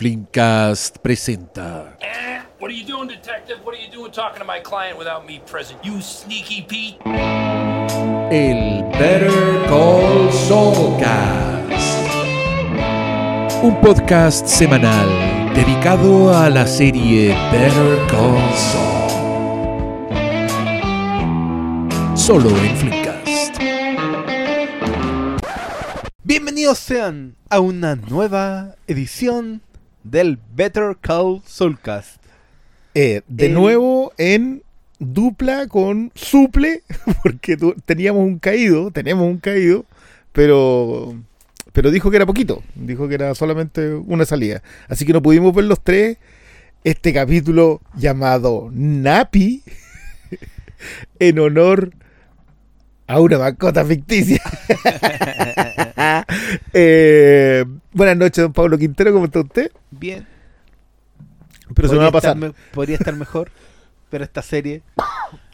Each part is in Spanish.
Flimcast presenta. Eh, What are you doing, detective? What are you doing talking to my client without me present? You sneaky Pete. El Better Call Saulcast. Un podcast semanal dedicado a la serie Better Call Saul. Solo en Flimcast. Bienvenidos sean a una nueva edición del Better Call Soulcast. Eh, de El- nuevo en dupla con suple, porque teníamos un caído, tenemos un caído, pero, pero dijo que era poquito, dijo que era solamente una salida. Así que no pudimos ver los tres. Este capítulo llamado Napi, en honor a una mascota ficticia. Eh, buenas noches, don Pablo Quintero, ¿cómo está usted? Bien, Pero se me va a estar pasar. me- podría estar mejor, pero esta serie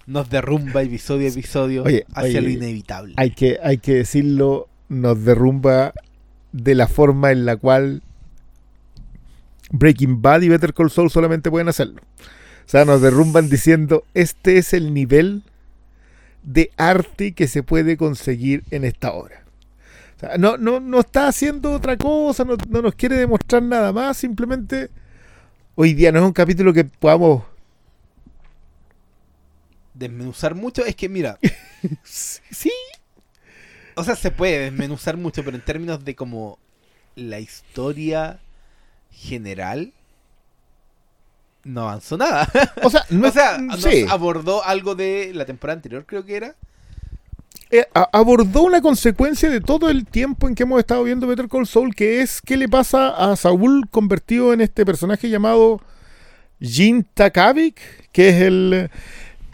nos derrumba episodio a episodio Oye, hacia oye, lo inevitable. hay que, hay que decirlo, nos derrumba de la forma en la cual Breaking Bad y Better Call Saul solamente pueden hacerlo. O sea, nos derrumban diciendo, este es el nivel de arte que se puede conseguir en esta obra. O sea, no, no, no está haciendo otra cosa, no, no nos quiere demostrar nada más, simplemente hoy día no es un capítulo que podamos... Desmenuzar mucho, es que mira, Sí, o sea, se puede desmenuzar mucho, pero en términos de como la historia general, no avanzó nada. o sea, no o sea, nos sí. abordó algo de la temporada anterior, creo que era. eh, a- abordó una consecuencia de todo el tiempo en que hemos estado viendo Better Call Saul, que es qué le pasa a Saúl convertido en este personaje llamado Jin Takavik, que es el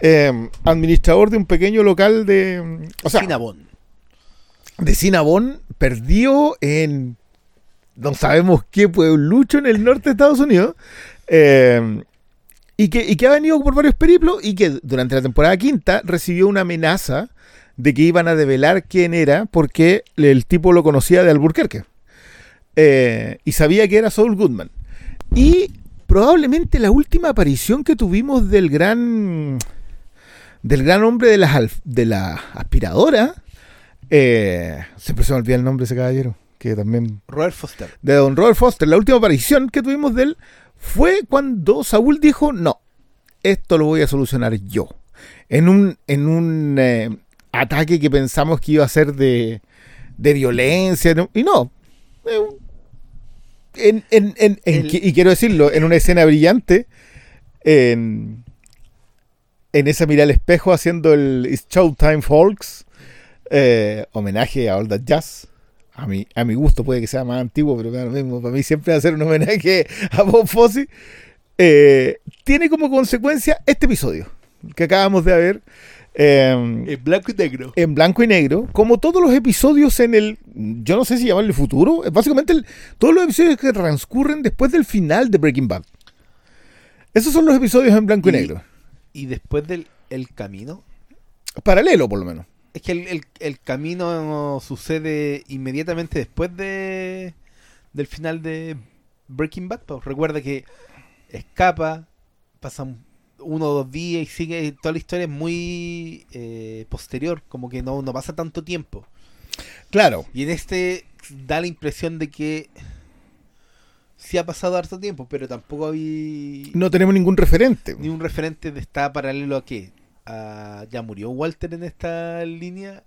eh, administrador de un pequeño local de... O sea, Cinnabon. de Cinnabon, perdido en no sabemos qué pueblucho en el norte de Estados Unidos. Eh, y, que, y que ha venido por varios periplos y que durante la temporada quinta recibió una amenaza de que iban a develar quién era porque el tipo lo conocía de Alburquerque. Eh, y sabía que era Saul Goodman. Y probablemente la última aparición que tuvimos del gran del gran hombre de, las alf- de la aspiradora eh, siempre se me olvida el nombre de ese caballero. Que también. Robert Foster. De Don Robert Foster. La última aparición que tuvimos de él fue cuando Saúl dijo: No, esto lo voy a solucionar yo. En un, en un eh, ataque que pensamos que iba a ser de, de violencia. Y no. eh, en- en- en- en- El- y quiero decirlo, en una escena brillante. En, en esa mirada al espejo haciendo el It's Showtime Folks. Eh, homenaje a All That Jazz. A mi, a mi gusto puede que sea más antiguo, pero lo mismo. Para mí siempre ser un homenaje a Bob Fosse. Eh, tiene como consecuencia este episodio que acabamos de ver eh, En blanco y negro. en blanco y negro, como todos los episodios en el, yo no sé si llamarle futuro, básicamente el- todos los episodios que transcurren después del final de Breaking Bad. Esos son los episodios en blanco y, Y- negro. Y después del el camino. Paralelo, por lo menos. Es que el, el- el camino sucede inmediatamente después de del final de Breaking Bad. pues. Recuerda que escapa, pasan uno o dos días y sigue. Toda la historia es muy eh, posterior, como que no, no pasa tanto tiempo. Claro. Y en este da la impresión de que sí ha pasado harto tiempo, pero tampoco hay No tenemos ningún referente. ni un referente de está paralelo a qué. A- ¿Ya murió Walter en esta línea?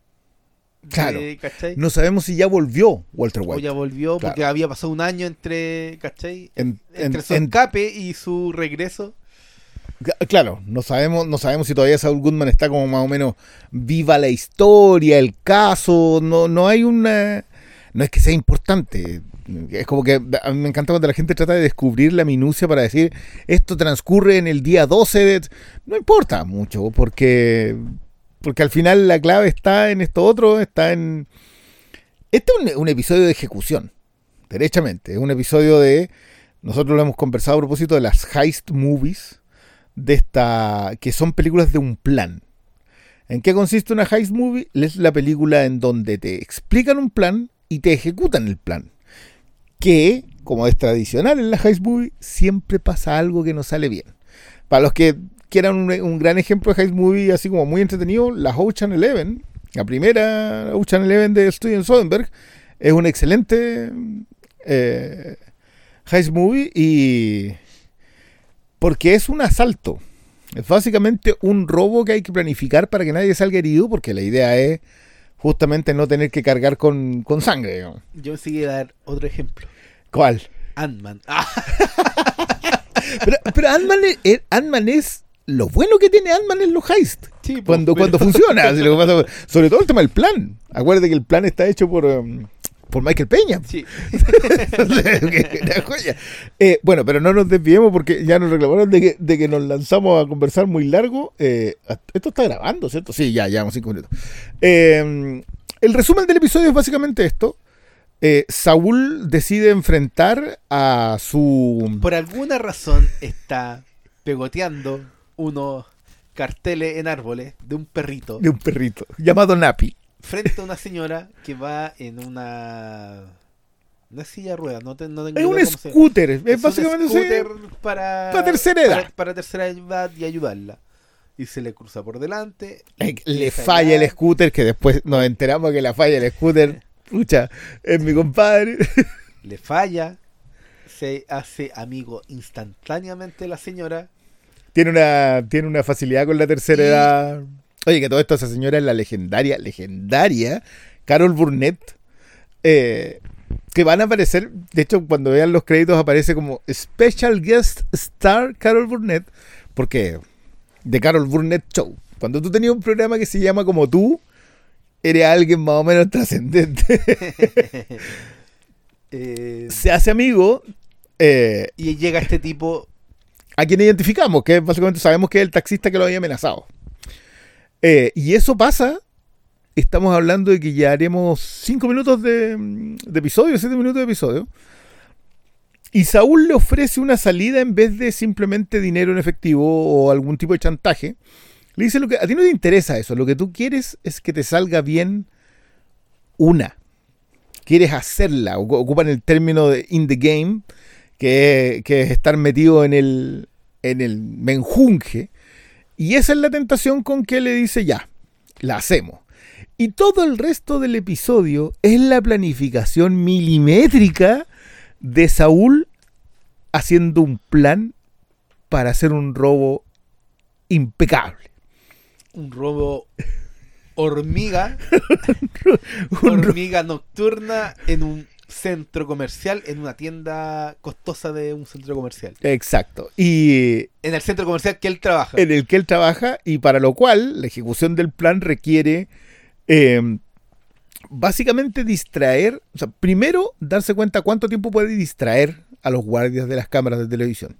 De- Claro. ¿Cachai? No sabemos si ya volvió Walter o White. ya volvió Claro. porque había pasado un año entre, ¿cachai? En- en- entre su en- escape y su regreso. Claro, no sabemos, no sabemos si todavía Saul Goodman está como más o menos viva la historia, el caso, no, no hay una... No es que sea importante, es como que a me encanta cuando la gente trata de descubrir la minucia para decir esto transcurre en el día 12 de... No importa mucho, porque, porque al final la clave está en esto otro, está en... Este es un, un episodio de ejecución, derechamente, es un episodio de... Nosotros lo hemos conversado a propósito de las heist movies, de esta que son películas de un plan. ¿En qué consiste una heist movie? Es la película en donde te explican un plan y te ejecutan el plan. Que como es tradicional en la Heist Movie, siempre pasa algo que no sale bien. Para los que quieran un, gran ejemplo de Heist Movie, así como muy entretenido, la Ocean Eleven, la primera Ocean Eleven de Steven Soderbergh, es un excelente eh, Heist Movie y porque es un asalto. Es básicamente un robo que hay que planificar para que nadie salga herido, porque la idea es justamente no tener que cargar con, con sangre. digamos. Yo seguí a dar otro ejemplo. ¿Cuál? Ant-Man. Ah, Pero, pero Ant-Man es, eh, Ant-Man es- Lo bueno que tiene Ant-Man en los heist. sí, pues, Cuando, pero- cuando funciona. así lo que pasa- sobre todo el tema del plan. Acuérdate que el plan está hecho por, um, por Michael Peña. Sí. Una joya. Eh, bueno, pero no nos desviemos porque ya nos reclamaron de que, de que nos lanzamos a conversar muy largo. Eh, esto está grabando, ¿cierto? Sí, ya, llevamos cinco minutos. Eh, el resumen del episodio es básicamente esto. Eh, Saúl decide enfrentar a su... Por alguna razón está pegoteando unos carteles en árboles de un perrito de un perrito llamado Napi. Frente a una señora que va en una una silla de ruedas, no, te- no tengo Es un scooter. Es, Es un básicamente... scooter para, para tercera edad. Para, para tercera edad y ayudarla. Y se le cruza por delante. Le falla el scooter, que después nos enteramos que la falla el scooter. Pucha, es mi compadre. le falla, se hace amigo instantáneamente la señora. Tiene una, tiene una facilidad con la tercera Y- edad. Oye, que todo esto, esa señora es la legendaria, legendaria Carol Burnett. eh, que van a aparecer, de hecho, cuando vean los créditos aparece como Special Guest Star Carol Burnett. Porque de Carol Burnett Show. Cuando tú tenías un programa que se llama como tú, eres alguien más o menos trascendente. Eh, Se hace amigo. eh, y llega este tipo. a quien identificamos, que básicamente sabemos que es el taxista que lo había amenazado. Eh, y eso pasa, estamos hablando de que ya haremos 5 minutos de, episodio, 7 minutos de episodio. Y Saúl le ofrece una salida en vez de simplemente dinero en efectivo o algún tipo de chantaje. Le dice lo que a ti no te interesa eso, lo que tú quieres es que te salga bien una. Quieres hacerla, ocu- ocupan el término de in the game, que, que es estar metido en el, en el menjunje. Y esa es la tentación con que le dice ya, la hacemos. Y todo el resto del episodio es la planificación milimétrica de Saúl haciendo un plan para hacer un robo impecable. Un robo hormiga. Un hormiga nocturna en un centro comercial, en una tienda costosa de un centro comercial. Exacto. Y En el centro comercial que él trabaja. en el que él trabaja y para lo cual la ejecución del plan requiere eh, básicamente distraer, o sea, primero darse cuenta cuánto tiempo puede distraer a los guardias de las cámaras de televisión.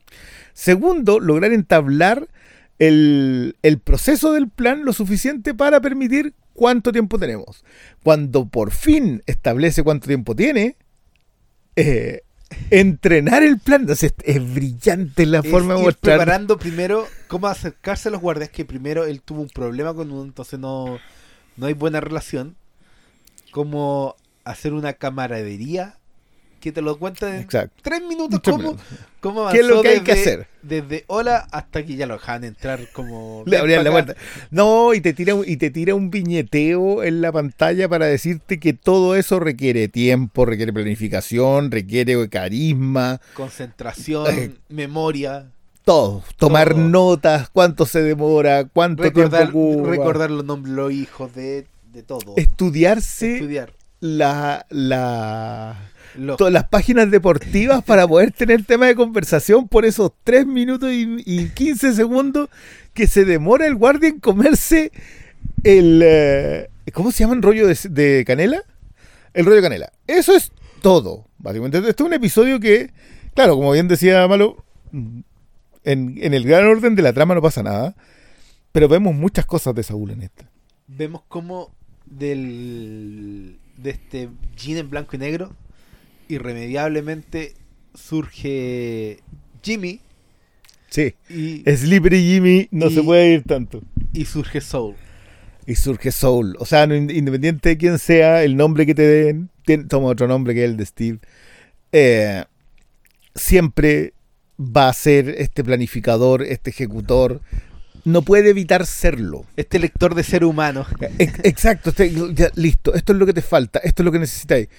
Segundo, lograr entablar el, el proceso del plan lo suficiente para permitir cuánto tiempo tenemos. Cuando por fin establece cuánto tiempo tiene, eh, entrenar el plan. Entonces, es brillante la Es forma de mostrar. preparando primero cómo acercarse a los guardias, que primero él tuvo un problema con uno, entonces no, no hay buena relación. Cómo hacer una camaradería que te lo cuenta en Exacto. tres minutos. Tres cómo, minutos. cómo ¿Qué es lo que hay que desde- hacer? Desde hola hasta que ya lo dejan entrar como... Le abrían la puerta. No, y te tira un- y te tira un viñeteo en la pantalla para decirte que todo eso requiere tiempo, requiere planificación, requiere carisma, Concentración, Eh. memoria, todo. Tomar Todo. notas, cuánto se demora, cuánto recordar, tiempo ocupa. recordar los nombres los hijos de, de todo. estudiarse Estudiar. la, la Los- todas las páginas deportivas para poder tener tema de conversación por esos 3 minutos y, y 15 segundos que se demora el guardia en comerse el... eh, ¿Cómo se llama el rollo de, de canela? El rollo de canela. Eso es todo. Básicamente, este es un episodio que, claro, como bien decía Malo, en, en el gran orden de la trama no pasa nada, pero vemos muchas cosas de Saúl en esta. vemos como del de este jean en blanco y negro irremediablemente surge Jimmy Sí. y, Slippery Jimmy no Y- se puede ir tanto. y surge Soul. Y surge Soul. O sea, independiente de quién sea, el nombre que te den, toma otro nombre que el de Steve. Eh, siempre va a ser este planificador, este ejecutor. No puede evitar serlo. Este lector de ser humano. Ex- Exacto, este- ya, listo, esto es lo que te falta, esto es lo que necesitáis.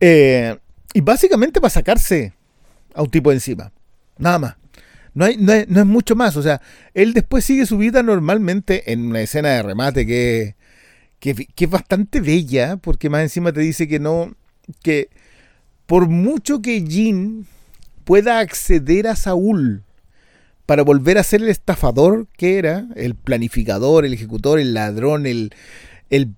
Eh, y básicamente para sacarse a un tipo de encima, nada más. No, hay, no, no es mucho más, o sea, él después sigue su vida normalmente en una escena de remate que, que, que es bastante bella, porque más encima te dice que no, que por mucho que Jin pueda acceder a Saúl para volver a ser el estafador que era, el planificador, el ejecutor, el ladrón, el, el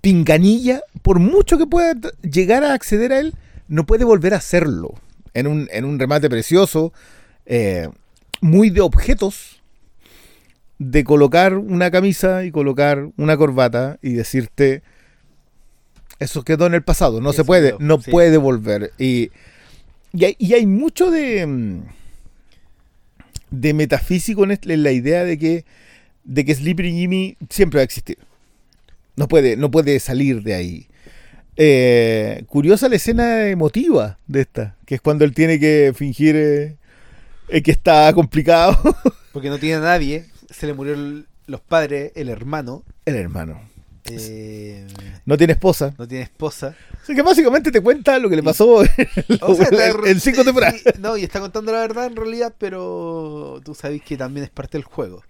pinganilla, por mucho que pueda llegar a acceder a él, no puede volver a hacerlo. En un, en un remate precioso, eh, muy de objetos, de colocar una camisa y colocar una corbata y decirte, eso quedó en el pasado, no se puede, quedó, no sí. puede volver. Y, y, hay, y hay mucho de, mm, de metafísico en, en la idea de que, de que Slippery Jimmy siempre va a existir. No puede, no puede salir de ahí. Eh, curiosa la escena emotiva de esta, que es cuando él tiene que fingir eh, eh, que está complicado. Porque no tiene a nadie. Se le murió el- los padres, el hermano. el hermano. Eh, No tiene esposa. no tiene esposa. Así que básicamente te cuenta lo que le pasó en, O sea, cinco temporadas. no, y está contando la verdad en realidad, pero tú sabes que también es parte del juego.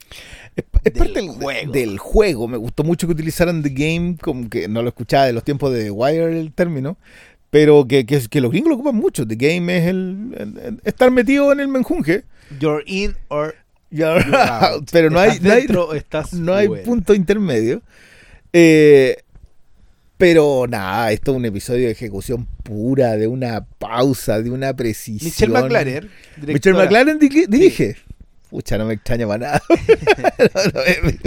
Es, es Del parte del juego. del juego. Me gustó mucho que utilizaran The Game, como que no lo escuchaba de los tiempos de The Wire el término, pero que, que, que los gringos lo ocupan mucho. The Game es el, el- el estar metido en el menjunje. You're in or you're out. pero no hay, ¿Estás no hay, dentro o estás no hay punto intermedio. Eh, pero nada, esto es un episodio de ejecución pura, de una pausa, de una precisión. Michelle McLaren. Michelle directora. McLaren di- dirige. Pucha, no me extraña para nada. No, no, eh,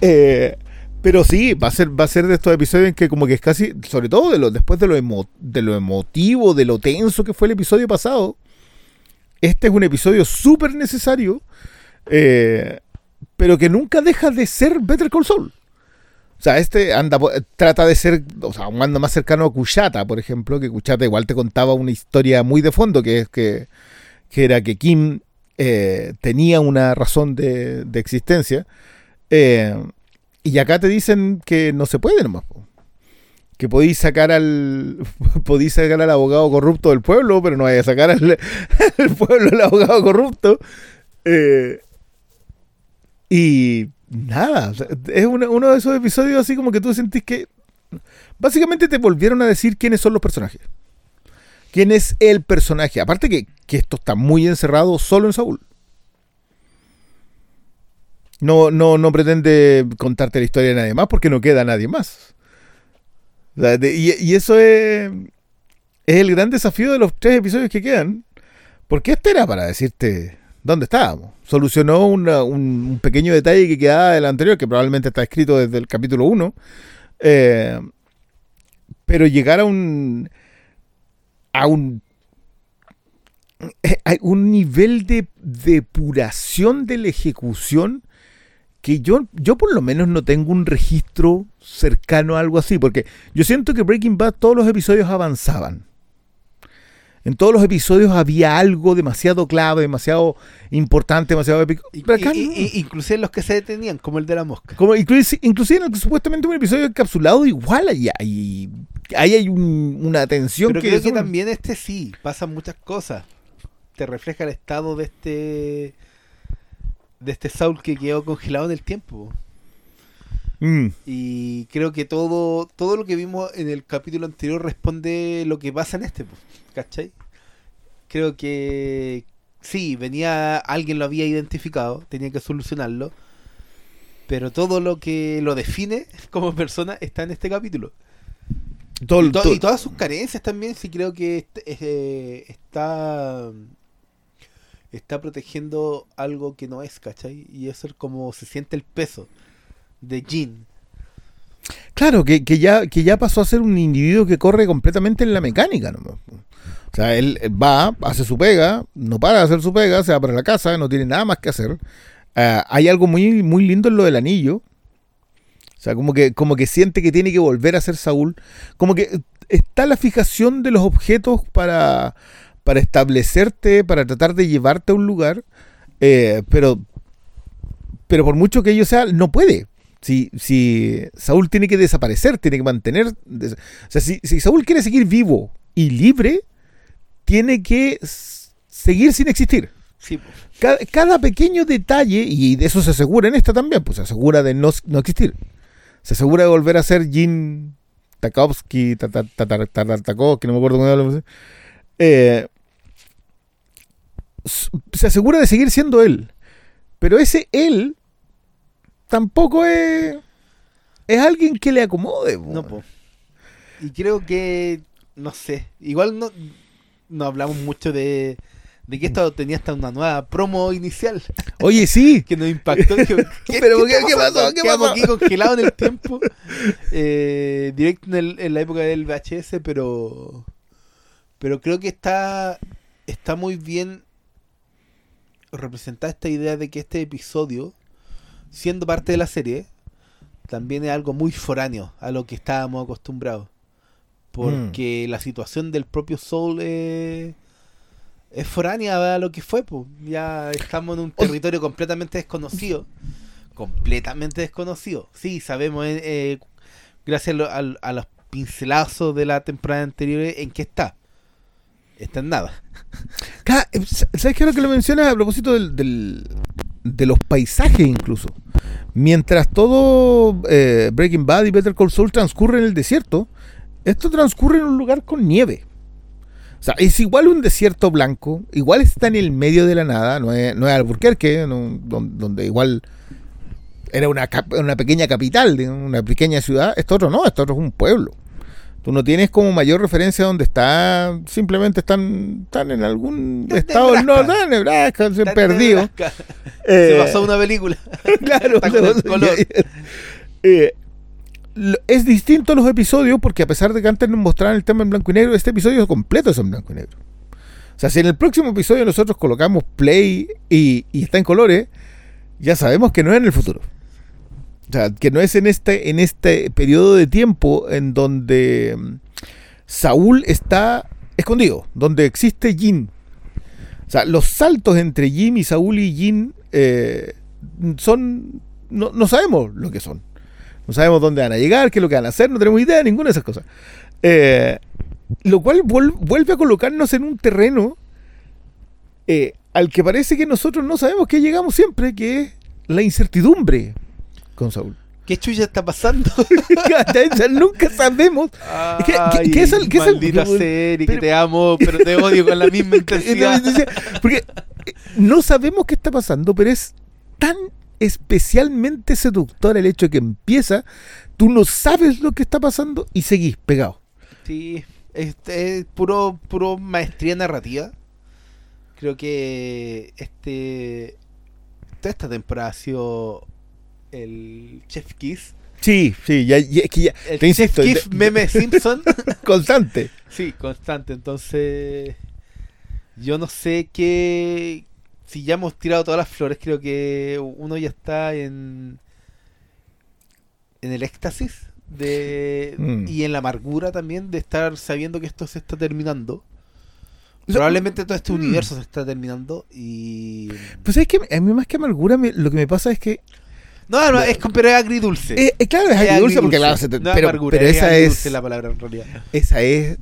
eh, pero sí, va a ser, va a ser de estos episodios en que como que es casi, sobre todo de lo, después de lo, emo- de lo emotivo, de lo tenso que fue el episodio pasado, este es un episodio súper necesario, eh, pero que nunca deja de ser Better Call Saul. O sea, este anda, trata de ser, o sea, un anda más cercano a Kushata, por ejemplo, que Kushata igual te contaba una historia muy de fondo, que es que, que era que Kim eh, tenía una razón de, de existencia. eh, y acá te dicen que no se puede nomás. Que podéis sacar al podéis sacar al abogado corrupto del pueblo, pero no vaya a sacar al, al pueblo el abogado corrupto. Eh, y nada, es uno de esos episodios así como que tú sentís que básicamente te volvieron a decir quiénes son los personajes. ¿Quién es el personaje? Aparte que, que esto está muy encerrado solo en Saúl. No, no, no pretende contarte la historia de nadie más porque no queda nadie más. Y eso es, es el gran desafío de los tres episodios que quedan. Porque este era para decirte dónde estábamos. Solucionó un, pequeño detalle que quedaba del anterior, que probablemente está escrito desde el capítulo 1. pero llegar a un. a un. eh, un nivel de depuración de la ejecución que yo, yo por lo menos no tengo un registro cercano a algo así, porque yo siento que Breaking Bad todos los episodios avanzaban. En todos los episodios había algo demasiado clave, demasiado importante, demasiado épico. Y- Pero acá y- no. y- inclusive los que se detenían, como el de la mosca. Como inclusive, inclusive en el que supuestamente un episodio encapsulado, igual hay, hay, ahí hay un- una tensión Pero que, creo que también este sí, pasan muchas cosas. Te refleja el estado de este de este Saul que quedó congelado en el tiempo. Mm, Y creo que todo todo lo que vimos en el capítulo anterior responde lo que pasa en este, ¿cachai? Creo que sí, venía alguien lo había identificado, tenía que solucionarlo. Pero todo lo que lo define como persona está en este capítulo. todo- Y, to- todo- y todas sus carencias también, sí creo que est- eh, está está protegiendo algo que no es, ¿cachai? Y eso es como se siente el peso de Jean. Claro, que, que ya, que ya pasó a ser un individuo que corre completamente en la mecánica. nomás. O sea, él va, hace su pega, no para de hacer su pega, se va para la casa, no tiene nada más que hacer. Ah, hay algo muy, muy lindo en lo del anillo. O sea, como que, como que siente que tiene que volver a ser Saúl. Como que está la fijación de los objetos para, para establecerte, para tratar de llevarte a un lugar, eh, pero, pero por mucho que ello sea, no puede. Si, si Saúl tiene que desaparecer, tiene que mantener... O sea, si, si Saúl quiere seguir vivo y libre, tiene que seguir sin existir. Sí, po. Cada, cada pequeño detalle, y de eso se asegura en esta también, pues se asegura de no, no existir. Se asegura de volver a ser Jin Tarkovsky, ta- ta- ta- no me acuerdo cómo habla. Eh, se asegura de seguir siendo él. Pero ese él tampoco es, es alguien que le acomode. po. No, po. Y creo que, no sé, igual no, no hablamos mucho de, de que esto tenía hasta una nueva promo inicial Oye, sí. que nos impactó. Dije, ¿qué, Pero, ¿qué- pasó? ¿Qué pasó? aquí congelados en el tiempo. Eh, directo en, el- en la época del VHS, pero pero creo que está está muy bien representada esta idea de que este episodio, siendo parte de la serie, también es algo muy foráneo a lo que estábamos acostumbrados. Porque la situación del propio Soul es, es foránea a lo que fue. Pues. Ya estamos en un territorio completamente desconocido. Completamente desconocido. Sí, sabemos, eh, eh, gracias a, al- a los pincelazos de la temporada anterior, en qué está. Está en nada. Eh, ¿Sabes qué es lo que lo mencionas a propósito del, del- de los paisajes incluso? Mientras todo eh, Breaking Bad y Better Call Saul transcurre en el desierto, esto transcurre en un lugar con nieve. O sea, es igual un desierto blanco, igual está en el medio de la nada, no es, no es Albuquerque, no- don- donde igual era una, una pequeña capital, una pequeña ciudad. Esto otro no, esto otro es un pueblo. Tú no tienes como mayor referencia donde está, simplemente están, están en algún estado Nebraska. norte, en Nebraska, se en perdido. Eh, Se pasó una película. claro, color. Eh, lo- es distinto los episodios porque a pesar de que antes nos mostraran el tema en blanco y negro, este episodio completo es en blanco y negro. O sea, si en el próximo episodio nosotros colocamos play y, y está en colores, ya sabemos que no es en el futuro. O sea, que no es en este, en este periodo de tiempo en donde mm, Saúl está escondido, donde existe Jin. O sea, los saltos entre Jim y Saúl y Jin eh, son. No, no sabemos lo que son. No sabemos dónde van a llegar, qué es lo que van a hacer, no tenemos idea de ninguna de esas cosas. Eh, lo cual vuel- vuelve a colocarnos en un terreno eh, al que parece que nosotros no sabemos que llegamos siempre, que es la incertidumbre con Saúl. ¿Qué chucha está pasando? Nunca sabemos. Ay, que es el- que es el- serie, pero- que te amo, pero te odio con la misma intensidad. Porque no sabemos qué está pasando, pero es tan especialmente seductor el hecho de que empieza, tú no sabes lo que está pasando y seguís pegado. Sí, este es puro, puro maestría narrativa. Creo que este toda esta temporada ha sido el Chef Kiss. Sí, sí, ya, que ya, El te insisto, Chef Kiss de- meme Simpson. constante. sí, constante. Entonces, yo no sé qué. Si ya hemos tirado todas las flores, creo que uno ya está en. En el éxtasis de Mm. y en la amargura también de estar sabiendo que esto se está terminando. Probablemente todo este mm. universo se está terminando y... Pues es que a mí más que amargura, me- lo que me pasa es que. No, no, es, con- pero es agridulce. eh, eh, claro, es Es agridulce porque, claro, se te- No pero, amargura, pero es esa agridulce es. la palabra en realidad. Esa es.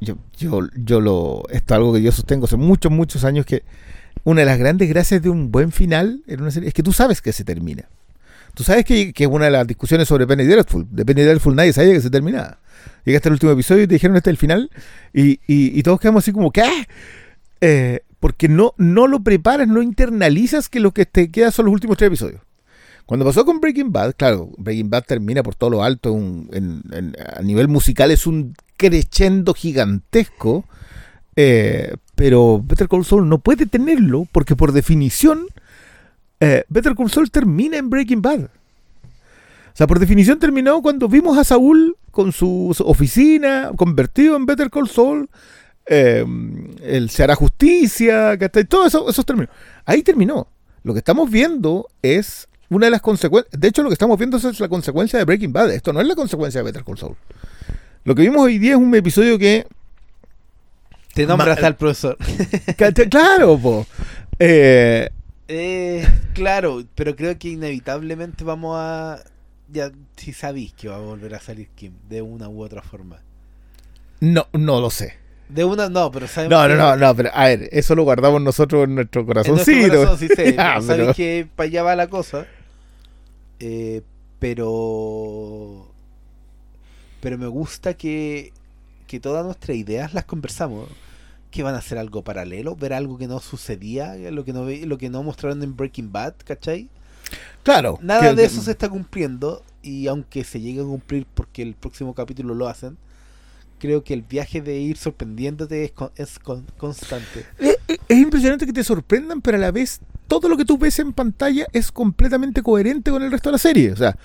Yo, yo, yo lo. Esto es algo que yo sostengo hace muchos, muchos años que una de las grandes gracias de un buen final en una serie es que tú sabes que se termina. Tú sabes que, que una de las discusiones sobre Penny Dreadful. De Penny Dreadful nadie sabía que se terminaba. Llegaste al último episodio y te dijeron este es el final. Y, y- todos quedamos así como, ¿qué? Eh, porque no, no lo preparas, no internalizas que lo que te queda son los últimos tres episodios. Cuando pasó con Breaking Bad, claro, Breaking Bad termina por todo lo alto, a nivel musical es un crescendo gigantesco, eh, pero Better Call Saul no puede tenerlo porque por definición eh, Better Call Saul termina en Breaking Bad. O sea, por definición terminó cuando vimos a Saúl con su oficina convertido en Better Call Saul. eh, él se hará justicia, ¿cachai? todo eso, esos términos. Ahí terminó. Lo que estamos viendo es una de las consecuencias. De hecho, lo que estamos viendo es la consecuencia de Breaking Bad. Esto no es la consecuencia de Better Call Saul. Lo que vimos hoy día es un episodio que Te nombra Ma- hasta el profesor. Claro, po. Eh, Eh, claro, pero creo que inevitablemente vamos a. Ya, si sabéis que va a volver a salir Kim, de una u otra forma. no, no lo sé. De una, no, pero sabemos No, no, no, no, pero a ver, eso lo guardamos nosotros en nuestro en nuestro corazoncito. corazón sí sé, Ah, pero sabéis pero- que para allá va la cosa. Eh, pero. Pero me gusta que, que todas nuestras ideas las conversamos. Que van a hacer algo paralelo, ver algo que no sucedía, lo que no, lo que no mostraron en Breaking Bad, ¿cachai? Claro. Nada que- de que- eso se está cumpliendo y aunque se llegue a cumplir porque el próximo capítulo lo hacen, creo que el viaje de ir sorprendiéndote es, con- es con- constante. Eh, eh, Es impresionante que te sorprendan, pero a la vez todo lo que tú ves en pantalla es completamente coherente con el resto de la serie. O sea,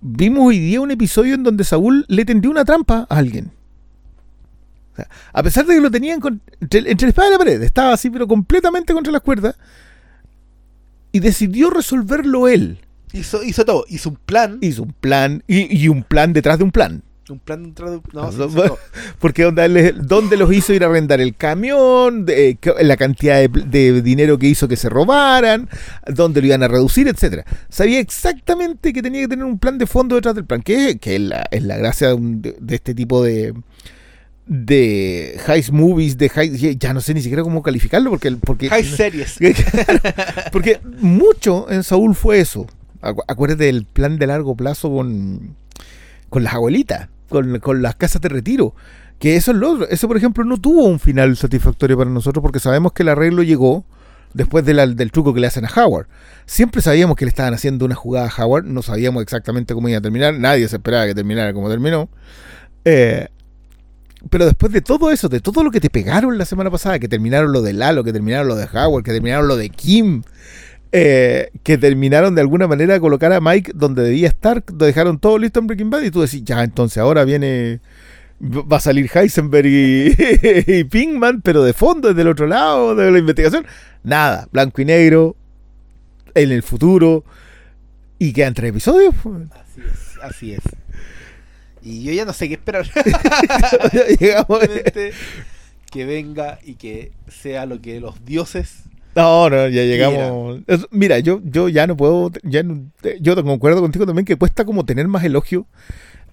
vimos hoy día un episodio en donde Saúl le tendió una trampa a alguien. Sea, a pesar de que lo tenían con- entre, entre la espada y la pared, estaba así, pero completamente contra las cuerdas, y decidió resolverlo él. Hizo, hizo todo, hizo un plan, Hizo un plan, y, y un plan detrás de un plan. un plan dentro de... No, sí, No, hizo no. Porque ¿dónde los hizo ir a arrendar el camión? De, eh, la cantidad de, de dinero que hizo que se robaran, dónde lo iban a reducir, etcétera. Sabía exactamente que tenía que tener un plan de fondo detrás del plan, que, que es, la, es la gracia de, un- de- de este tipo de de heist movies, de heist, ya no sé ni siquiera cómo calificarlo, porque, porque High series. porque mucho en Saúl fue eso. Acu- Acuérdate del plan de largo plazo con, con las abuelitas, con, con las casas de retiro. Que eso es lo otro. Eso, por ejemplo, no tuvo un final satisfactorio para nosotros porque sabemos que el arreglo llegó después de la- del truco que le hacen a Howard. Siempre sabíamos que le estaban haciendo una jugada a Howard, no sabíamos exactamente cómo iba a terminar, nadie se esperaba que terminara como terminó. Eh, pero después de todo eso, de todo lo que te pegaron la semana pasada, que terminaron lo de Lalo, que terminaron lo de Howard, que terminaron lo de Kim, eh, que terminaron de alguna manera a colocar a Mike donde debía estar, lo dejaron todo listo en Breaking Bad y tú decís, ya, entonces ahora viene, va a salir Heisenberg y, y Pinkman, pero de fondo, desde el otro lado de la investigación, nada, blanco y negro, en el futuro, y quedan tres episodios. pues. Así es, así es. Y yo ya no sé qué esperar. Llegamos- que venga y que sea lo que los dioses No, no, ya llegamos. Mira, yo, yo ya no puedo, ya no- yo concuerdo contigo también que cuesta como tener más elogio.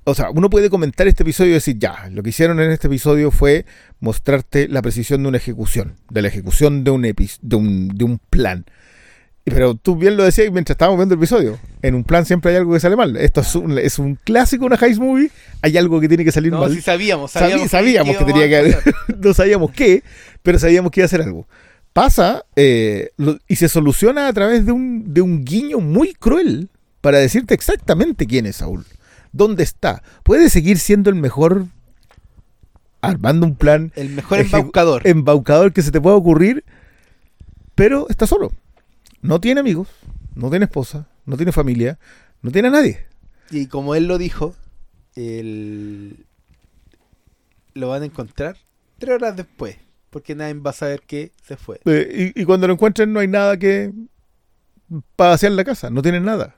O sea, uno puede comentar este episodio y decir, ya, lo que hicieron en este episodio fue mostrarte la precisión de una ejecución, de la ejecución de un, epi- de un, de un plan. Pero tú bien lo decías mientras estábamos viendo el episodio. En un plan siempre hay algo que sale mal. Esto es un, es un clásico, una heist movie. Hay algo que tiene que salir No, mal. sí sabíamos, Sabí- sabíamos, sabíamos que tenía que haber- no sabíamos qué, pero sabíamos que iba a hacer algo. Pasa eh, lo- y se soluciona a través de un, de un guiño muy cruel para decirte exactamente quién es Saúl. ¿Dónde está? Puede seguir siendo el mejor armando un plan El mejor embaucador. embaucador que se te pueda ocurrir, pero está solo. No tiene amigos, no tiene esposa, no tiene familia, no tiene a nadie. Y como él lo dijo, el... lo van a encontrar tres horas después. Porque nadie va a saber que se fue. Eh, y, y cuando lo encuentren no hay nada que para hacer en la casa, no tienen nada.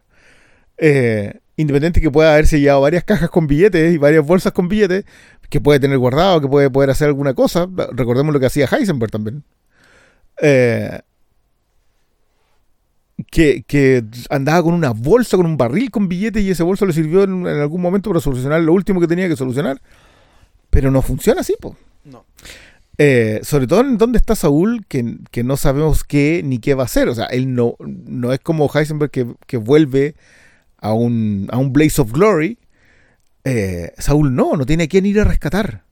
Eh, independiente que pueda haberse llevado varias cajas con billetes y varias bolsas con billetes, que puede tener guardado, que puede poder hacer alguna cosa. Recordemos lo que hacía Heisenberg también. Eh, que, que andaba con una bolsa, con un barril con billetes y ese bolso le sirvió en, en algún momento para solucionar lo último que tenía que solucionar. Pero no funciona así, pues. No. Eh, sobre todo en dónde está Saúl, que, que no sabemos qué ni qué va a hacer. O sea, él no, no es como Heisenberg que, que vuelve a un, a un Blaze of Glory. Eh, Saúl no, no tiene a quién ir a rescatar.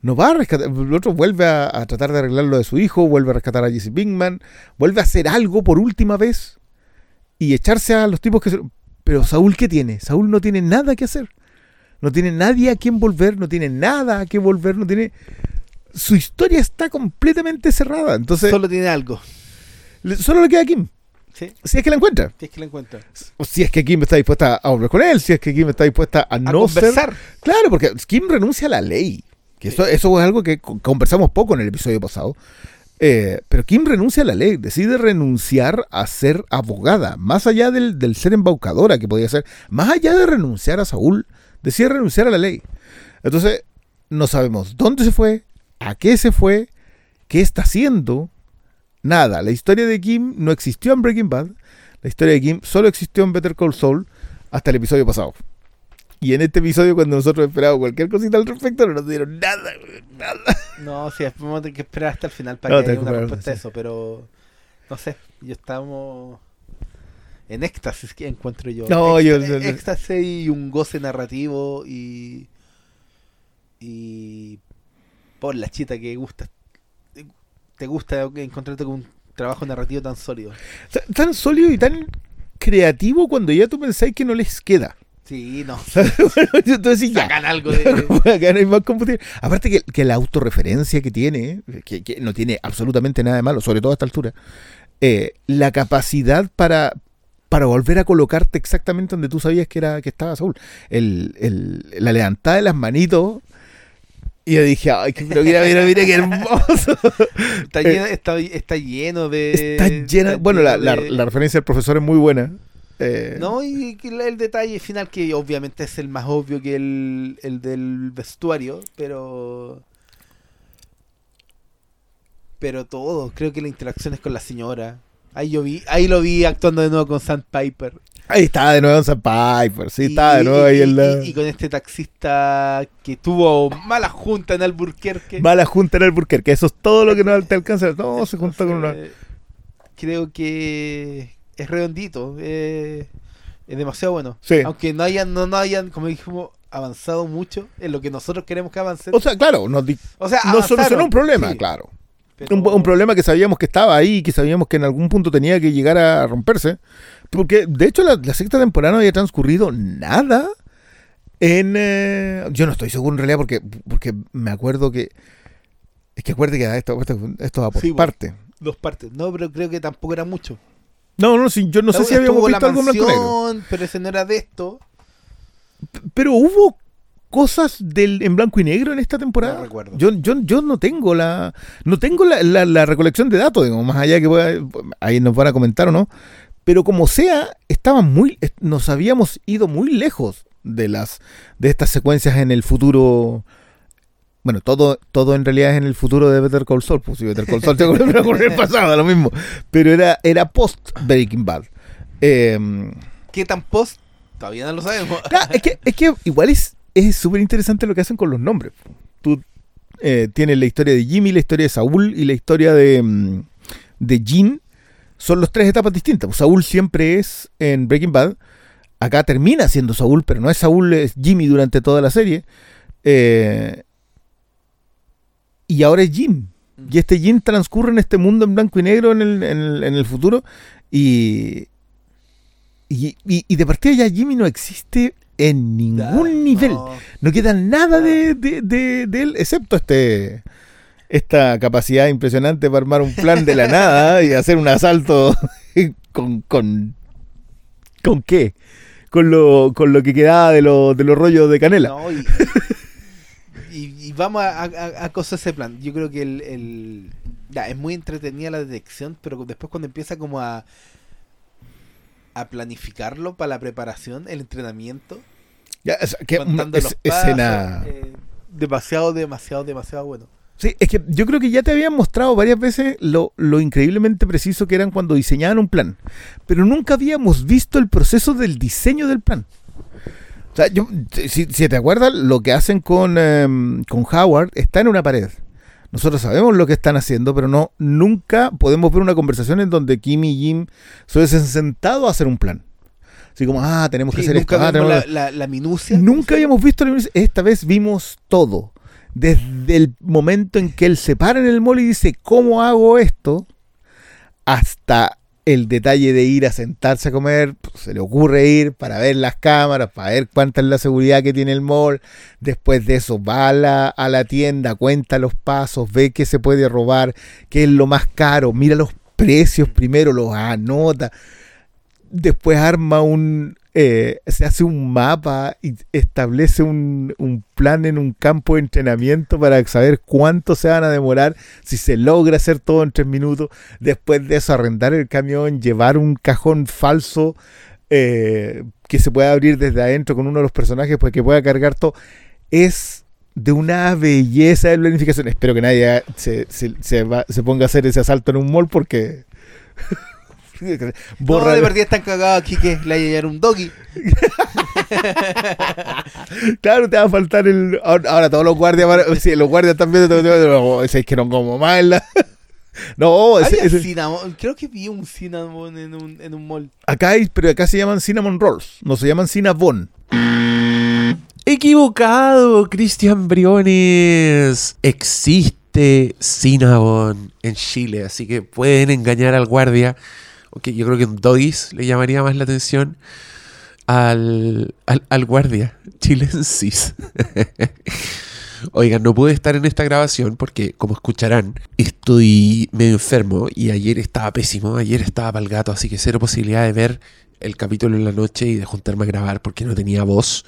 No va a rescatar. El otro vuelve a, a tratar de arreglar lo de su hijo, vuelve a rescatar a Jesse Pinkman, vuelve a hacer algo por última vez y echarse a los tipos que se... Pero Saúl, ¿qué tiene? Saúl no tiene nada que hacer. No tiene nadie a quien volver, no tiene nada a qué volver, no tiene... Su historia está completamente cerrada. Entonces, solo, tiene algo. solo le queda a Kim. ¿Sí? Si es que la encuentra. Si es que la encuentra. O si es que Kim está dispuesta a hablar con él, si es que Kim está dispuesta a, A no ser... conversar. Claro, porque Kim renuncia a la ley. Que eso, eso es algo que co- conversamos poco en el episodio pasado. Eh, pero Kim renuncia a la ley, decide renunciar a ser abogada, más allá del, del ser embaucadora que podía ser, más allá de renunciar a Saúl, decide renunciar a la ley. Entonces, no sabemos dónde se fue, ¿A qué se fue? ¿Qué está haciendo? Nada. La historia de Kim no existió en Breaking Bad. La historia de Kim solo existió en Better Call Saul hasta el episodio pasado. Y en este episodio, cuando nosotros esperábamos cualquier cosita al respecto, no nos dieron nada, nada. No, sí, vamos a tener que esperar hasta el final para No, que haya una respuesta a eso, pero no sé, yo estamos en éxtasis que encuentro yo. No, yo- Éxta- yo- yo- éxtasis y un goce narrativo y y por la chita que gusta te gusta encontrarte con un trabajo narrativo tan sólido. Tan sólido y tan creativo cuando ya tú pensáis que no les queda. Sí, no. Bueno, decís, ya, Sacan algo de Acá no hay más combustible. Aparte que, que la autorreferencia que tiene, que, que no tiene absolutamente nada de malo, sobre todo a esta altura, eh, la capacidad para, para volver a colocarte exactamente donde tú sabías que era que estaba Saúl. El, el- la levantada de las manitos. Y yo dije, ay, pero mira, mira, mira qué hermoso. está lleno, está, está lleno de Está llena. está Bueno, la, lleno la- de- la referencia del profesor es muy buena. Eh, No, y el detalle final que obviamente es el más obvio que el, el del vestuario, pero... Pero todo, creo que la interacción es con la señora. Ahí yo vi, ahí lo vi actuando de nuevo con Sandpiper. Ahí está de nuevo en San Piper. Sí, Y- está de nuevo y- ahí y- en la. y, y con este taxista que tuvo mala junta en Alburquerque. Mala junta en el Burker, que eso es todo lo que no te alcanza. No, se juntó con una. Creo que es redondito, eh, es demasiado bueno. Sí. Aunque no hayan, no, no hayan, como dijimos, avanzado mucho en lo que nosotros queremos que avancen. O sea, claro, nos, O sea, nos solucionó un problema, sí, claro. pero- Un, un problema que sabíamos que estaba ahí, que sabíamos que en algún punto tenía que llegar a romperse. Porque, de hecho, la, la sexta temporada no había transcurrido nada en... eh, yo no estoy seguro en realidad porque, porque me acuerdo que... Es que acuérdate que esto, esto, esto va por Sí, parte. Dos partes. No, pero creo que tampoco era mucho. No, no, sí, yo no sé si habíamos visto algo en blanco y negro. mansión, pero ese no era de esto. Pero hubo cosas del en blanco y negro en esta temporada. No recuerdo. Yo, yo, yo no tengo la no tengo la, la- la recolección de datos, digamos, más allá que pueda- ahí nos van a comentar o no. Pero como sea, estaban muy nos habíamos ido muy lejos de las de estas secuencias en el futuro. Bueno, todo, todo en realidad es en el futuro de Better Call Saul. Pues si Better Call Saul te ocurre ocurre en el pasado, lo mismo. Pero era, era post Breaking Bad. Em, ¿Qué tan post? Todavía no lo sabemos. Claro, es, que, es que igual es es súper interesante lo que hacen con los nombres. Tú eh, tienes la historia de Jimmy, la historia de Saúl y la historia de, mm, de Jean. Son las tres etapas distintas. Saúl siempre es en Breaking Bad. Acá termina siendo Saúl, pero no es Saúl, es Jimmy durante toda la serie. Eh, y ahora es Jim. Y este Jim transcurre en este mundo en blanco y negro en el, en el, en el futuro. Y, y, y- y de partida ya Jimmy no existe en ningún nivel. No. No queda nada de, de- de- de él, excepto este esta capacidad impresionante para armar un plan de la nada y hacer un asalto con, con, ¿con qué? Con lo, con lo que quedaba de, lo- de los rollos de canela. Y, y- y vamos a, a- a cosas ese plan. Yo creo que el, el- ya, es muy entretenida la detección, pero después cuando empieza como a a planificarlo para la preparación, el entrenamiento, Ya, es, que una es- los pasos, escena. eh, demasiado, demasiado, demasiado bueno. Sí, es que yo creo que ya te habían mostrado varias veces lo, lo increíblemente preciso que eran cuando diseñaban un plan, pero nunca habíamos visto el proceso del diseño del plan. Sea, yo- si, si te acuerdas, lo que hacen con, em, con Howard está en una pared. Nosotros sabemos lo que están haciendo, pero no nunca podemos ver una conversación en donde Kim y Jim se hubiesen sentado a hacer un plan. Así como, ah, tenemos que Sí, hacer nunca esto. ah, tenemos- la, la- la minucia. Nunca habíamos visto la violencia. Esta vez vimos todo. Desde el momento en que él se para en el mall y dice, ¿cómo hago esto? Hasta el detalle de ir a sentarse a comer. pues, se le ocurre ir para ver las cámaras, para ver cuánta es la seguridad que tiene el mall. Después de eso va a la, a la tienda, cuenta los pasos, ve qué se puede robar, qué es lo más caro, mira los precios primero, los anota después arma un eh, se hace un mapa y establece un, un plan en un campo de entrenamiento para saber cuánto se van a demorar si se logra hacer todo en tres minutos después de eso arrendar el camión llevar un cajón falso eh, que se pueda abrir desde adentro con uno de los personajes para que pueda cargar todo es de una belleza de planificación. Espero que nadie se, se- se va- se ponga a hacer ese asalto en un mall porque. Borra de partida están cagados aquí que le haya llegar un doggy. Claro, te va a faltar el. Ahora, todos los guardias sí, los guardias están viendo. ese es que no como más la- No, ese- ese- cinnamon- creo que vi un cinnamon en un, en un mall. acá hay, pero acá se llaman cinnamon rolls, no se llaman cinnabon. Equivocado, Cristian Briones. Existe Cinnabon en Chile, así que pueden engañar al guardia. Ok, yo creo que un Doggies le llamaría más la atención al, al, al guardia chilensis. Oigan, no pude estar en esta grabación porque, como escucharán, estoy medio enfermo y ayer estaba pésimo, ayer estaba para el gato, así que cero posibilidad de ver el capítulo en la noche y de juntarme a grabar porque no tenía voz.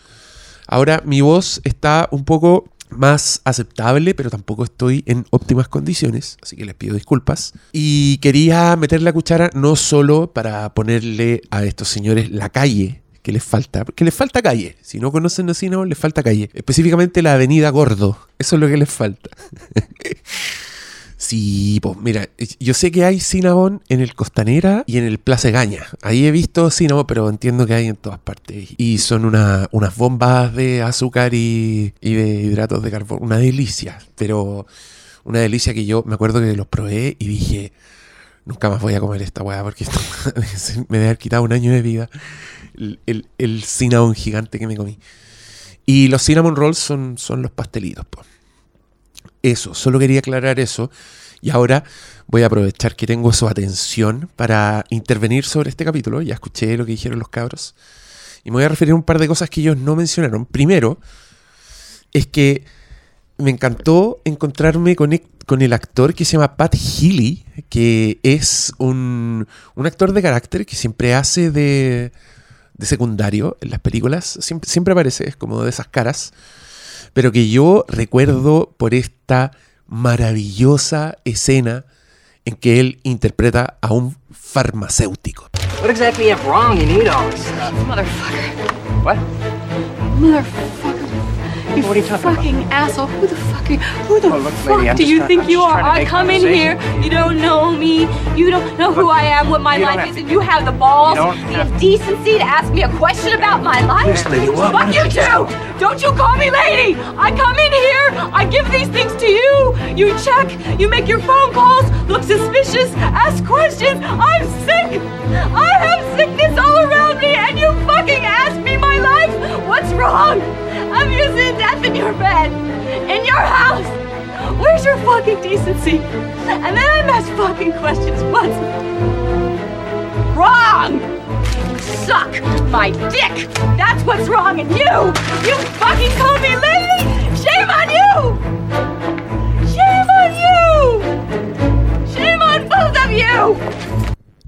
Ahora mi voz está un poco más aceptable, pero tampoco estoy en óptimas condiciones, así que les pido disculpas. Y quería meter la cuchara no solo para ponerle a estos señores la calle que les falta, porque les falta calle. Si no conocen Cinnamon, les falta calle. Específicamente la avenida Gordo. Eso es lo que les falta. Sí, pues mira, yo sé que hay Cinnabon en el Costanera y en el Plaza Gaña. Ahí he visto Cinnabon, pero entiendo que hay en todas partes. Y son una- unas bombas de azúcar y, de hidratos de carbono. Una delicia, pero una delicia que yo me acuerdo que los probé y dije, nunca más voy a comer esta weá porque esto me debe haber quitado un año de vida. El, el, Cinnabon gigante que me comí. Y los Cinnamon Rolls son los pastelitos, pues. Eso, solo quería aclarar eso. Y ahora voy a aprovechar que tengo su atención para intervenir sobre este capítulo. Ya escuché lo que dijeron los cabros. Y me voy a referir a un par de cosas que ellos no mencionaron. Primero, es que me encantó encontrarme con, e- con el actor que se llama Pat Healy, que es un, un actor de carácter que siempre hace de, de secundario en las películas. Siempre, siempre aparece, es como de esas caras pero que yo recuerdo por esta maravillosa escena en que él interpreta a un farmacéutico. What exactly went wrong you need all this stuff? Motherfucker. What? Motherfucker. You What are you talking about? fucking asshole. Who the fuck are you? Who the Oh, look, fuck lady, do you think you are? I come in here, you don't know me, you don't know who Look, I am, what my life is, and you have the balls, the have- decency to ask me a question about my life? Yes, lady, what- Fuck you too! Don't you call me lady! I come in here, I give these things to you, you check, you make your phone calls, look suspicious, ask questions. I'm sick! I have sickness all around me, and you fucking ask me my life? What's wrong? I'm using death in your bed, in your house. Where's your fucking decency? And then I'm asked fucking questions. What's wrong? Suck my dick. That's what's wrong in you. You fucking call me lady. Shame on you. Shame on you. Shame on both of you.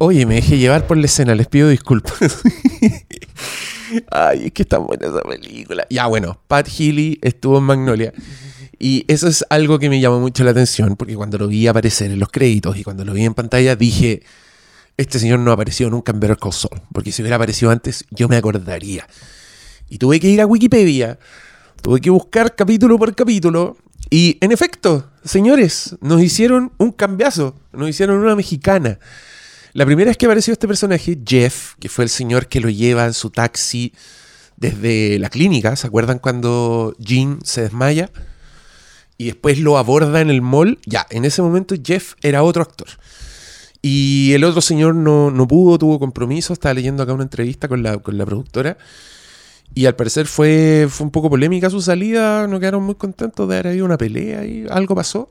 Oye, me dejé llevar por la escena, les pido disculpas. Ay, es que está buena esa película. Ya, bueno, Pat Healy estuvo en Magnolia. Y eso es algo que me llamó mucho la atención, porque cuando lo vi aparecer en los créditos y cuando lo vi en pantalla, dije, este señor no ha aparecido nunca en Better Call Saul, porque si hubiera aparecido antes, yo me acordaría. Y tuve que ir a Wikipedia, tuve que buscar capítulo por capítulo, y en efecto, señores, nos hicieron un cambiazo, nos hicieron una mexicana. La primera vez que apareció este personaje, Jeff, que fue el señor que lo lleva en su taxi desde la clínica, ¿se acuerdan cuando Jean se desmaya? Y después lo aborda en el mall. Ya, en ese momento Jeff era otro actor. Y el otro señor no, no pudo, tuvo compromiso, estaba leyendo acá una entrevista con la, con la productora. Y al parecer fue, fue un poco polémica su salida, no quedaron muy contentos de haber habido una pelea y algo pasó.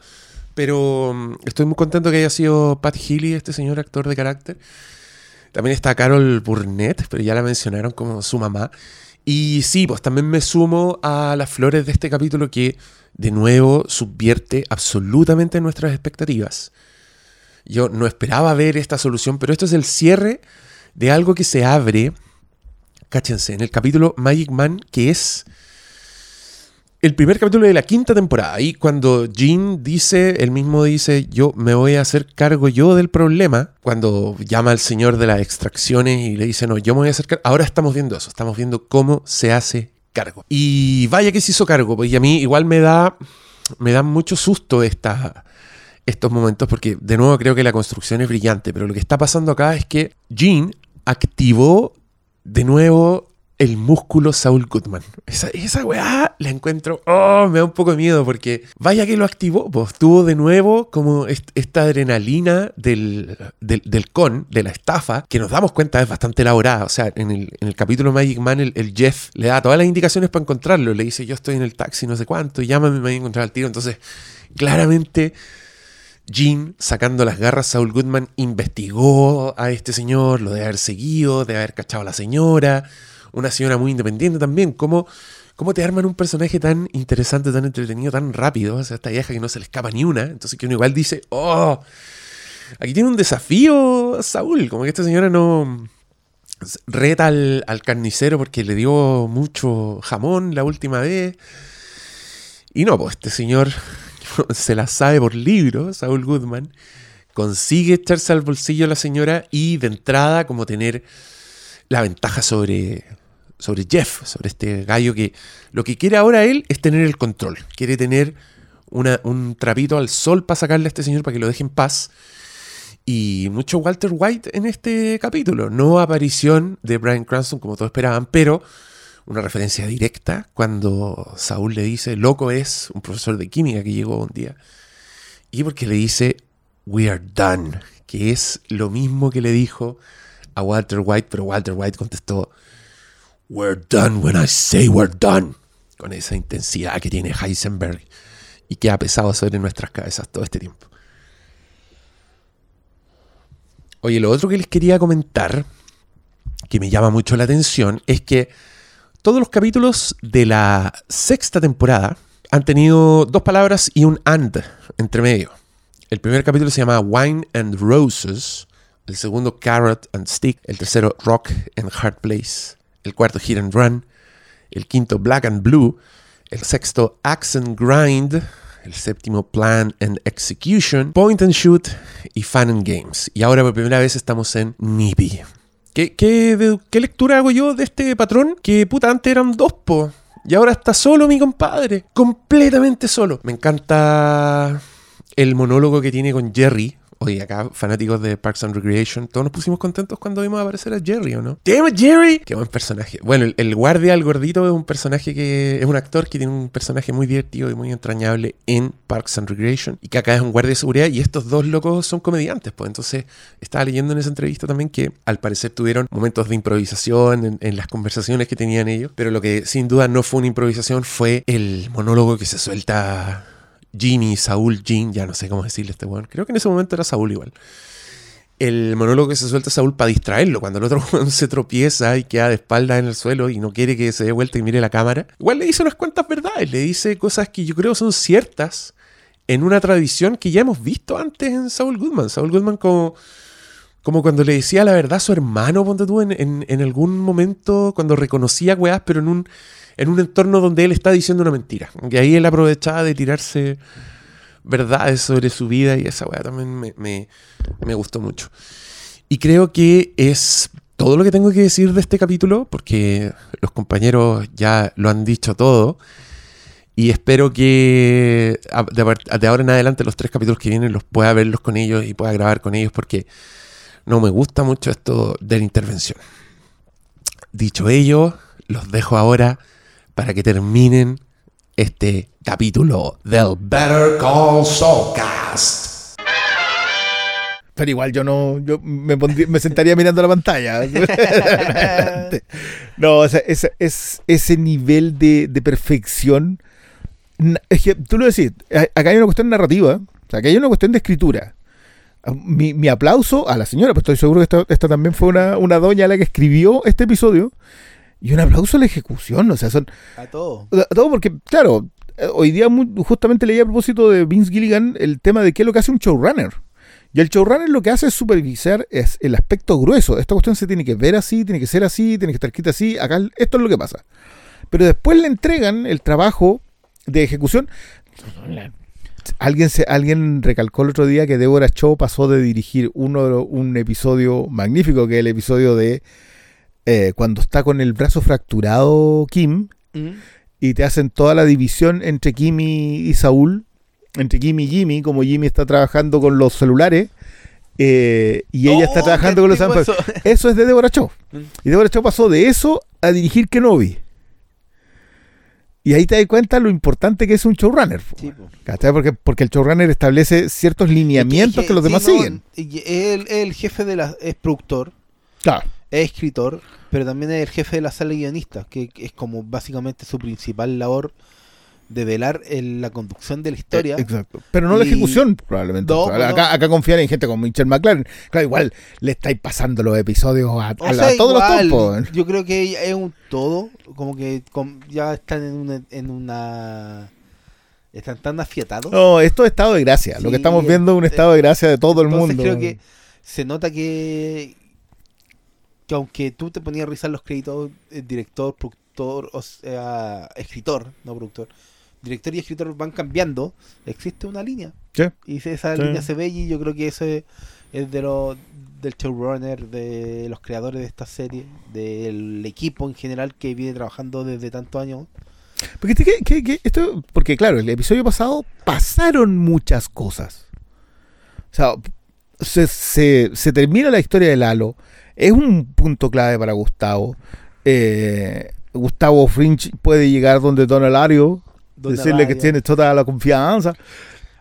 Pero mm, estoy muy contento que haya sido Pat Healy, este señor actor de carácter. También está Carol Burnett, pero ya la mencionaron como su mamá. Y sí, pues también me sumo a las flores de este capítulo que de nuevo subvierte absolutamente nuestras expectativas. Yo no esperaba ver esta solución, pero esto es el cierre de algo que se abre, cáchense, en el capítulo Magic Man, que es el primer capítulo de la quinta temporada. Ahí cuando Jean dice, él mismo dice, yo me voy a hacer cargo yo del problema, cuando llama al señor de las extracciones y le dice, no, yo me voy a hacer cargo. Ahora estamos viendo eso, estamos viendo cómo se hace cargo. Y vaya que se hizo cargo, pues, y a mí igual me da, me da mucho susto estos momentos, porque de nuevo creo que la construcción es brillante, pero lo que está pasando acá es que Jean activó de nuevo el músculo Saul Goodman. Esa, esa weá la encuentro, oh, me da un poco de miedo porque vaya que lo activó, pues tuvo de nuevo como est- esta adrenalina del, del, con, de la estafa, que nos damos cuenta es bastante elaborada. O sea, en el, en el capítulo Magic Man, el, Jeff le da todas las indicaciones para encontrarlo. Le dice, yo estoy en el taxi, no sé cuánto, llámame, me voy a encontrar al tiro. Entonces, claramente... Jean, sacando las garras, Saul Goodman investigó a este señor, lo de haber seguido, de haber cachado a la señora, una señora muy independiente también. ¿Cómo, cómo te arman un personaje tan interesante, tan entretenido, tan rápido? O sea, esta vieja que no se le escapa ni una. Entonces que uno igual dice, oh, aquí tiene un desafío Saúl, como que esta señora no reta al, al carnicero porque le dio mucho jamón la última vez. Y no, pues este señor se la sabe por libro, Saúl Goodman, consigue echarse al bolsillo a la señora y de entrada como tener la ventaja sobre, sobre Jeff, sobre este gallo que lo que quiere ahora él es tener el control, quiere tener una- un trapito al sol para sacarle a este señor para que lo deje en paz. Y mucho Walter White en este capítulo. No aparición de Brian Cranston como todos esperaban, pero una referencia directa cuando Saúl le dice, loco es un profesor de química que llegó un día. Y porque le dice, we are done, que es lo mismo que le dijo a Walter White, pero Walter White contestó, we're done when I say we're done, con esa intensidad que tiene Heisenberg y que ha pesado sobre nuestras cabezas todo este tiempo. Oye, lo otro que les quería comentar, que me llama mucho la atención, es que todos los capítulos de la sexta temporada han tenido dos palabras y un and entre medio. El primer capítulo se llama Wine and Roses, el segundo Carrot and Stick, el tercero Rock and Hard Place, el cuarto Hit and Run, el quinto Black and Blue, el sexto Axe and Grind, el séptimo Plan and Execution, Point and Shoot y Fun and Games. Y ahora por primera vez estamos en Nippy. ¿Qué, qué lectura hago yo de este patrón? Que puta, antes eran dos, po. Y ahora está solo mi compadre. Completamente solo. Me encanta el monólogo que tiene con Jerry. Oye, acá, fanáticos de Parks and Recreation, todos nos pusimos contentos cuando vimos aparecer a Jerry, ¿o no? ¡Damn it, Jerry! Qué buen personaje. Bueno, el, el guardia, el gordito, es un personaje que. Es un actor que tiene un personaje muy divertido y muy entrañable en Parks and Recreation. Y que acá es un guardia de seguridad. Y estos dos locos son comediantes, pues. Entonces, estaba leyendo en esa entrevista también que al parecer tuvieron momentos de improvisación en, en las conversaciones que tenían ellos. Pero lo que sin duda no fue una improvisación fue el monólogo que se suelta Jimmy, Saúl, Jean, ya no sé cómo decirle a este weón. Creo que en ese momento era Saúl igual. El monólogo que se suelta Saúl para distraerlo, cuando el otro weón se tropieza y queda de espalda en el suelo y no quiere que se dé vuelta y mire la cámara. Igual le dice unas cuantas verdades, le dice cosas que yo creo son ciertas en una tradición que ya hemos visto antes en Saul Goodman. Saul Goodman como, como cuando le decía la verdad a su hermano, ponte tú, en, en- en algún momento, cuando reconocía weás, pero en un, en un entorno donde él está diciendo una mentira. Y ahí él aprovechaba de tirarse verdades sobre su vida y esa weá también me, me- me gustó mucho. Y creo que es todo lo que tengo que decir de este capítulo, porque los compañeros ya lo han dicho todo. Y espero que de ahora en adelante los tres capítulos que vienen los pueda verlos con ellos y pueda grabar con ellos porque no me gusta mucho esto de la intervención. Dicho ello, los dejo ahora para que terminen este capítulo del Better Call Saulcast. Pero igual yo no, yo me, pondría- me sentaría mirando la pantalla. no, o sea, ese, es, ese nivel de, de perfección. Es que tú lo decís, acá hay una cuestión narrativa, o sea, acá hay una cuestión de escritura. Ah, Mi, mi aplauso a la señora, pues estoy seguro que esta, esta también fue una, una doña la que escribió este episodio. Y un aplauso a la ejecución, o sea, son, A todo. sea, Todo porque, claro, eh, hoy día justamente leí a propósito de Vince Gilligan el tema de qué es lo que hace un showrunner. Y el showrunner lo que hace es supervisar es el aspecto grueso. Esta cuestión se tiene que ver así, tiene que ser así, tiene que estar escrita así. Acá esto es lo que pasa. Pero después le entregan el trabajo de ejecución. Alguien, se, alguien recalcó el otro día que Deborah Chow pasó de dirigir uno, un episodio magnífico, que es el episodio de eh, cuando está con el brazo fracturado Kim Mm. y te hacen toda la división entre Kimi y Saúl, entre Kimi y Jimmy, como Jimmy está trabajando con los celulares eh, y ella está Oh, trabajando con los Samsung. eso. Eso es de Deborah Chow. Mm. Y Deborah Chow pasó de eso a dirigir Kenobi. Y ahí te das cuenta lo importante que es un showrunner. Sí. Porque, porque el showrunner establece ciertos lineamientos Y que los sí, demás no, siguen. es el, el jefe de la. Es productor, Claro. Es escritor, pero también es el jefe de la sala de guionistas, que es como básicamente su principal labor de velar en la conducción de la historia. Eh, Exacto. Pero no la ejecución, probablemente. No, no. acá, confían en gente como Michelle McLaren. Claro, igual le estáis pasando los episodios a, a O la- sea, a todos igual, los topos. Yo creo que es un todo, como que ya están en una, en una están tan afiatados. No, esto es estado de gracia. Lo que estamos viendo es un eh, estado de gracia de todo el mundo. creo que se nota que que aunque tú te ponías a revisar los créditos, director, productor, o sea, escritor, no productor, director y escritor van cambiando, existe una línea. Sí. Y esa Sí. línea se ve y yo creo que eso es, de los del showrunner, de los creadores de esta serie, del equipo en general que viene trabajando desde tantos años. Porque, este que- que- que esto, porque claro, el episodio pasado pasaron muchas cosas. O sea, se, se- se termina la historia de Lalo. Es un punto clave para Gustavo. Eh, Gustavo Fringe puede llegar donde Don Alario, Don decirle que tiene toda la confianza.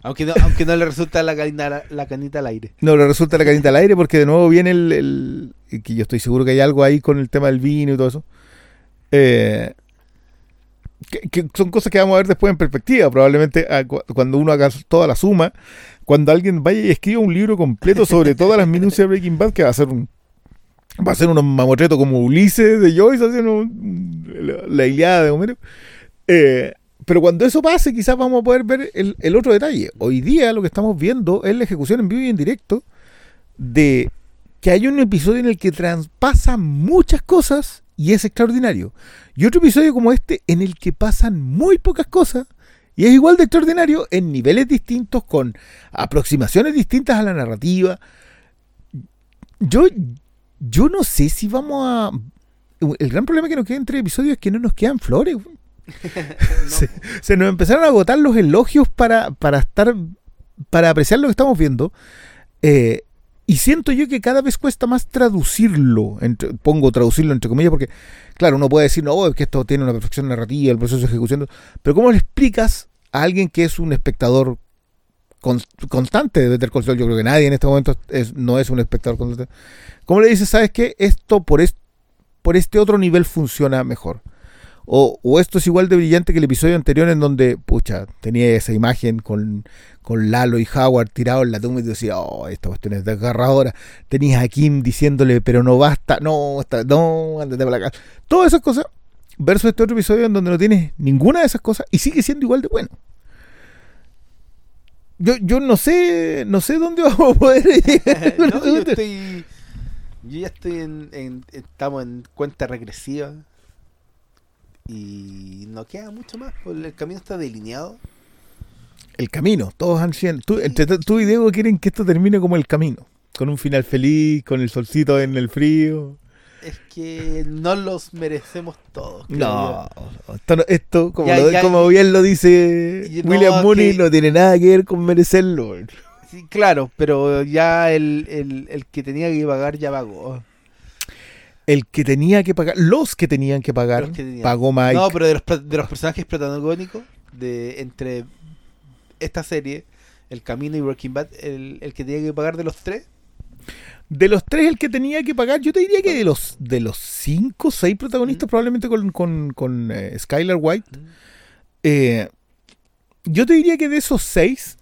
Aunque no, aunque no le resulta la canita, la canita al aire. No le resulta la canita al aire porque de nuevo viene el, que yo estoy seguro que hay algo ahí con el tema del vino y todo eso. Eh, que, que son cosas que vamos a ver después en perspectiva. Probablemente ah, cu- cuando uno haga toda la suma, cuando alguien vaya y escriba un libro completo sobre todas las minucias de Breaking Bad, que va a ser un va a ser un mamotreto como Ulises de Joyce haciendo la, Ilíada de Homero. Eh, pero cuando eso pase, quizás vamos a poder ver el, el otro detalle. Hoy día lo que estamos viendo es la ejecución en vivo y en directo de que hay un episodio en el que traspasan muchas cosas y es extraordinario. Y otro episodio como este en el que pasan muy pocas cosas y es igual de extraordinario en niveles distintos, con aproximaciones distintas a la narrativa. Yo, yo no sé si vamos a... El gran problema que nos queda entre episodios es que no nos quedan flores. se, se nos empezaron a agotar los elogios para, para estar para apreciar lo que estamos viendo eh, y siento yo que cada vez cuesta más traducirlo entre- pongo traducirlo entre comillas porque claro uno puede decir no es que esto tiene una perfección narrativa el proceso de ejecución pero cómo le explicas a alguien que es un espectador con- constante de Better Call Saul yo creo que nadie en este momento no es un espectador constante cómo le dices sabes qué esto por por este otro nivel funciona mejor o, esto es igual de brillante que el episodio anterior en donde, pucha, tenía esa imagen con, Lalo y Howard tirados en la tumba y decía, oh, esta cuestión es desgarradora. Tenías a Kim diciéndole, pero no basta, no, no, ándate para la casa. Todas esas cosas, versus este otro episodio en donde no tienes ninguna de esas cosas y sigue siendo igual de bueno. Yo, yo no sé, no sé dónde vamos a poder llegar. No, yo estoy. Yo ya estoy en, en- Estamos en cuenta regresiva. Y no queda mucho más. pues, El camino está delineado. El camino, todos han sido. Tú, entre tú y Diego quieren que esto termine como el camino. Con un final feliz, con el solcito en el frío. Es que no los merecemos todos. No, esto, no- esto, como, Ya, lo- ya, como bien lo dice no, William Mooney, que- no tiene nada que ver con merecerlo. Sí, claro, pero ya el, el, el que tenía que pagar ya pagó. El que tenía que pagar, los que tenían que pagar, tenían. pagó Mike. No, pero de los, de los personajes protagónicos de entre esta serie, El Camino y Breaking Bad, el, el que tenía que pagar de los tres, De los tres, el que tenía que pagar, yo te diría que de los de los cinco, seis protagonistas, probablemente con, con, con eh, Skylar White, eh, yo te diría que de esos seis,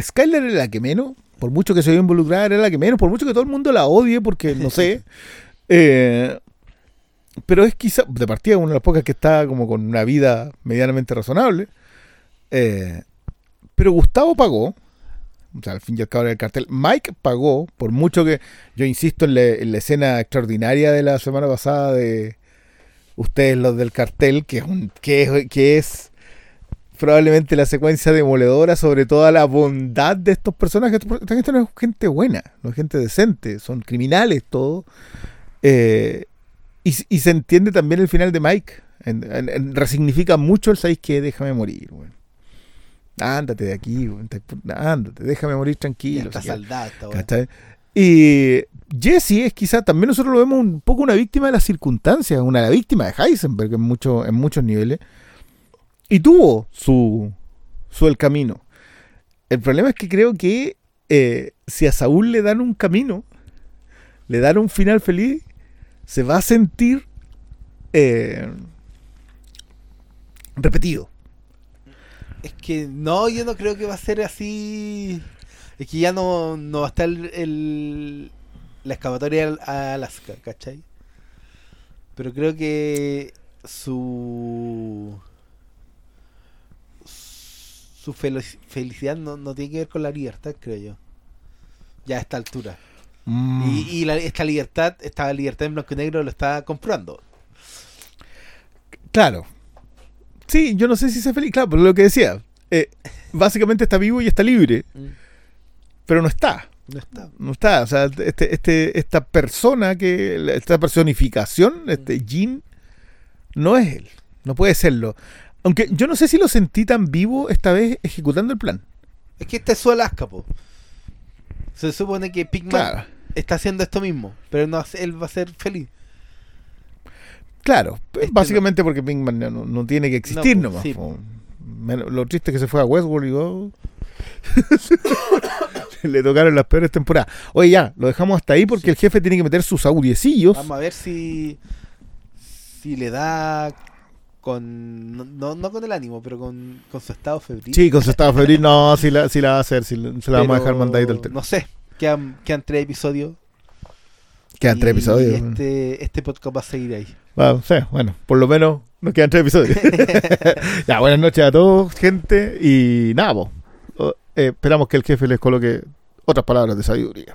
Skylar era la que menos, por mucho que se vio involucrada, era la que menos, por mucho que todo el mundo la odie, porque no sé. eh, pero es quizá, de partida, una de las pocas que está como con una vida medianamente razonable. pero Gustavo pagó, o sea, al fin y al cabo era el cartel. Mike pagó, por mucho que yo insisto en la, en la escena extraordinaria de la semana pasada de ustedes los del cartel, que es, un, que es, probablemente la secuencia demoledora sobre toda la bondad de estos personajes. Esta gente no es gente buena, no es gente decente, son criminales todo. Eh, y, se entiende también el final de Mike, resignifica mucho el sabéis que déjame morir, weón. Ándate de aquí, Ándate, déjame morir tranquilo. está saldada. Y Jesse es quizá, también nosotros lo vemos un poco una víctima de las circunstancias, una víctima de Heisenberg en, mucho- en muchos niveles. Y tuvo su, su el camino. El problema es que creo que eh, si a Saúl le dan un camino, le dan un final feliz, se va a sentir eh, repetido. Es que no, yo no creo que va a ser así. Es que ya no, no va a estar el, el- la excavatoria a Alaska, ¿cachai? Pero creo que su. Su fel- felicidad no, no tiene que ver con la libertad, creo yo. Ya a esta altura. Mm. Y, y la- esta libertad, esta libertad en blanco y negro lo está comprobando. Claro. Sí, yo no sé si sea feliz. Claro, pero lo que decía. eh, básicamente está vivo y está libre. Mm. Pero no está. No está. No está. O sea, este, este, esta persona que. Esta personificación, este Jin, no es él. No puede serlo. Aunque yo no sé si lo sentí tan vivo esta vez ejecutando el plan. Es que este es su Alaska, po. Se supone que Pigman Claro. está haciendo esto mismo, pero no él va a ser feliz. Claro. Este básicamente porque Pinkman no, no tiene que existir No, pues, nomás. sí. Lo triste es que se fue a Westworld y le tocaron las peores temporadas. Oye, ya, lo dejamos hasta ahí porque el jefe tiene que meter sus audiecillos. Vamos a ver si si le da con no, no, con el ánimo, pero con, con su estado febril. Sí, con su estado febril, no, si la, sí la va a hacer, si la- se la vamos a dejar mandadito al. No sé, quedan, quedan tres episodios. Quedan tres episodios. Este, este podcast va a seguir ahí. Ah, sí, bueno, por lo menos nos quedan tres episodios. ya, buenas noches a todos, gente. Y nada, po. O- eh, esperamos que el jefe les coloque otras palabras de sabiduría.